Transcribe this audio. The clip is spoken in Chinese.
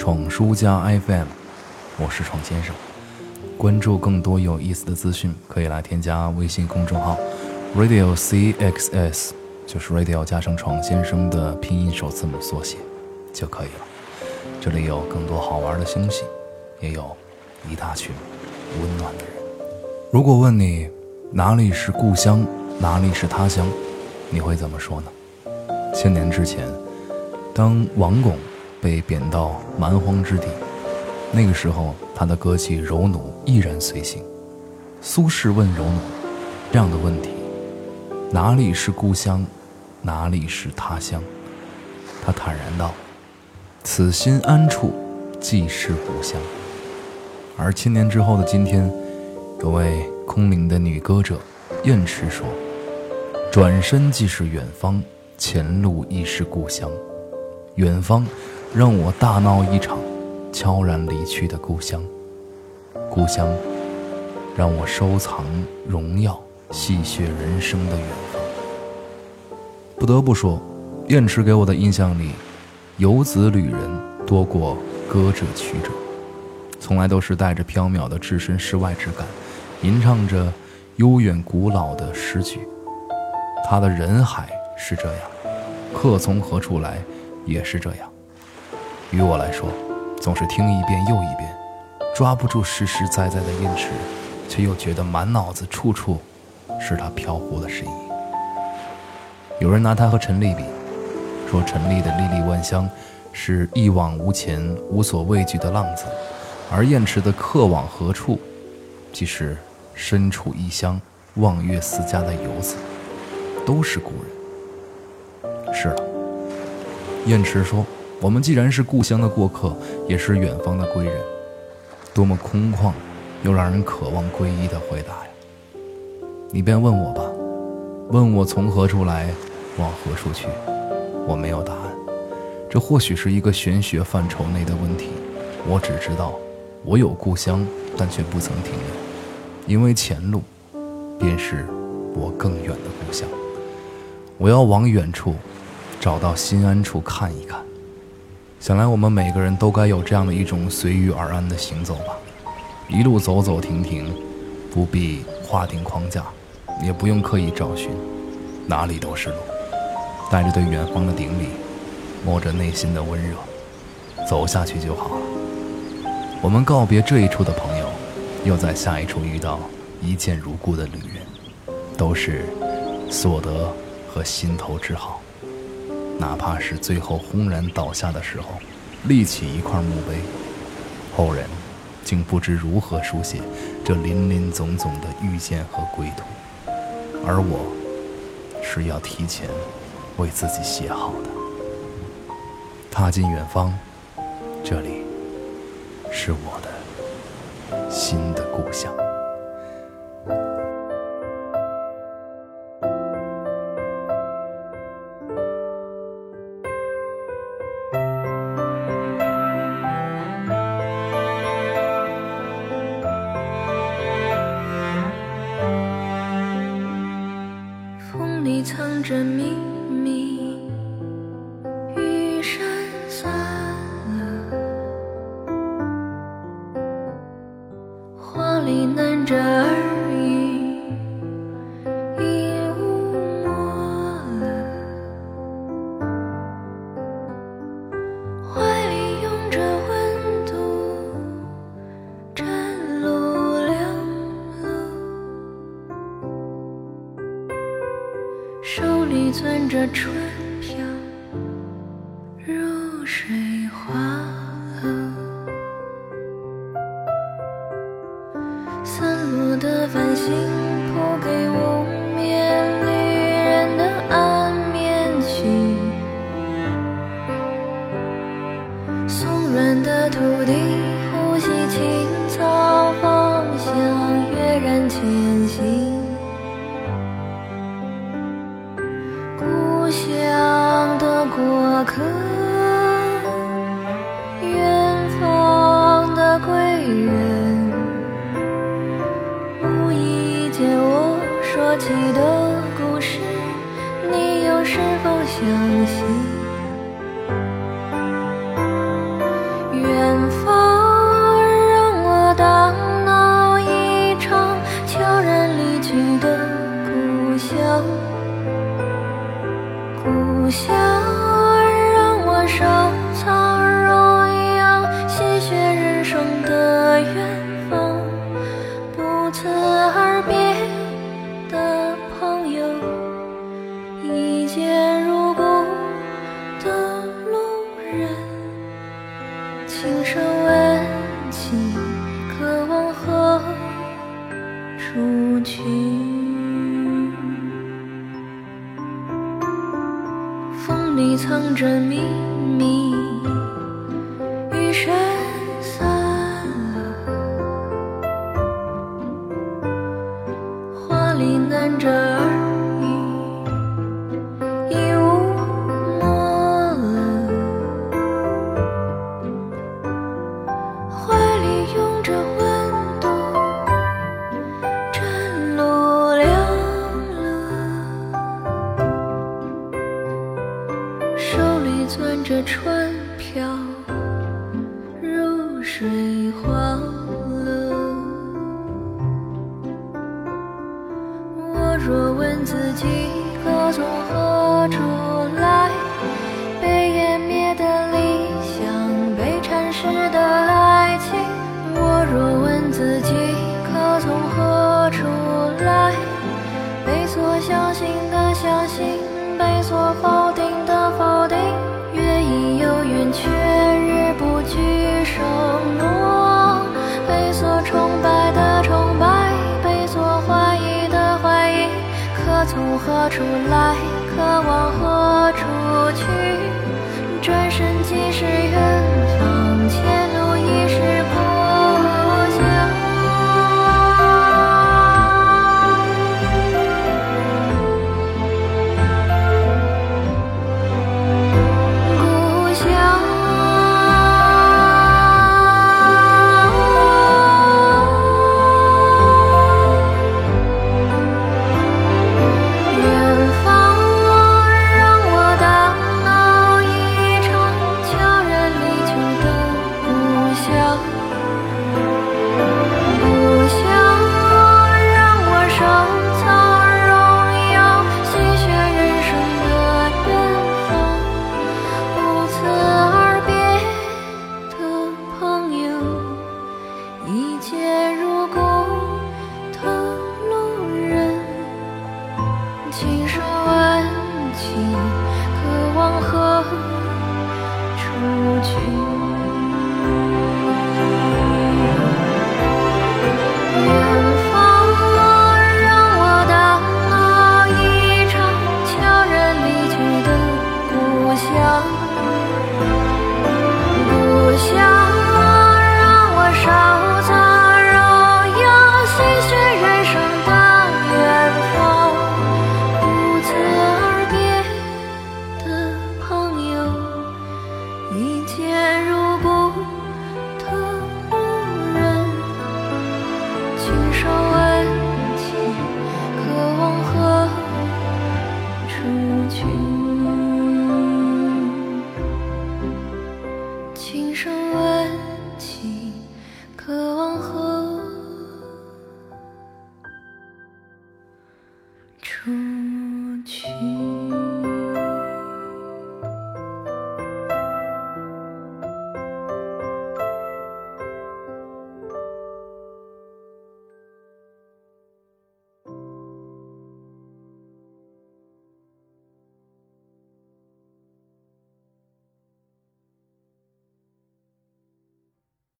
闯书家 FM，我是闯先生。关注更多有意思的资讯，可以来添加微信公众号 Radio CXS，就是 Radio 加上闯先生的拼音首字母缩写就可以了。这里有更多好玩的星星，也有一大群温暖的人。如果问你哪里是故乡，哪里是他乡，你会怎么说呢？千年之前，当王巩被贬到蛮荒之地，那个时候他的歌妓柔奴依然随行。苏轼问柔奴这样的问题：哪里是故乡，哪里是他乡？他坦然道：“此心安处，即是故乡。”而千年之后的今天，有位空灵的女歌者燕池说：“转身即是远方。”前路亦是故乡，远方让我大闹一场，悄然离去的故乡，故乡让我收藏荣耀，戏谑人生的远方。不得不说，燕池给我的印象里，游子旅人多过歌者曲者，从来都是带着飘渺的置身事外之感，吟唱着悠远古老的诗句。他的人海。是这样，客从何处来，也是这样。于我来说，总是听一遍又一遍，抓不住实实在在的音池，却又觉得满脑子处处是他飘忽的身影。有人拿他和陈粒比，说陈粒的历历万乡是一往无前、无所畏惧的浪子，而燕池的客往何处，即是身处异乡、望月思家的游子，都是故人。是了，燕池说：“我们既然是故乡的过客，也是远方的归人。”多么空旷，又让人渴望皈依的回答呀！你便问我吧，问我从何处来，往何处去？我没有答案。这或许是一个玄学范畴内的问题。我只知道，我有故乡，但却不曾停留，因为前路，便是我更远的故乡。我要往远处。找到心安处看一看，想来我们每个人都该有这样的一种随遇而安的行走吧。一路走走停停，不必划定框架，也不用刻意找寻，哪里都是路。带着对远方的顶礼，摸着内心的温热，走下去就好了。我们告别这一处的朋友，又在下一处遇到一见如故的旅人，都是所得和心头之好。哪怕是最后轰然倒下的时候，立起一块墓碑，后人竟不知如何书写这林林总总的遇见和归途，而我是要提前为自己写好的。踏进远方，这里是我的新的故乡。花里难着耳语，已雾没了，怀里拥着温度，站路两路。手里攥着春飘，入水 Oh. 你藏着秘密。飘，如水花落。我若问自己何从何？何处来，渴望何处去，转身即是缘。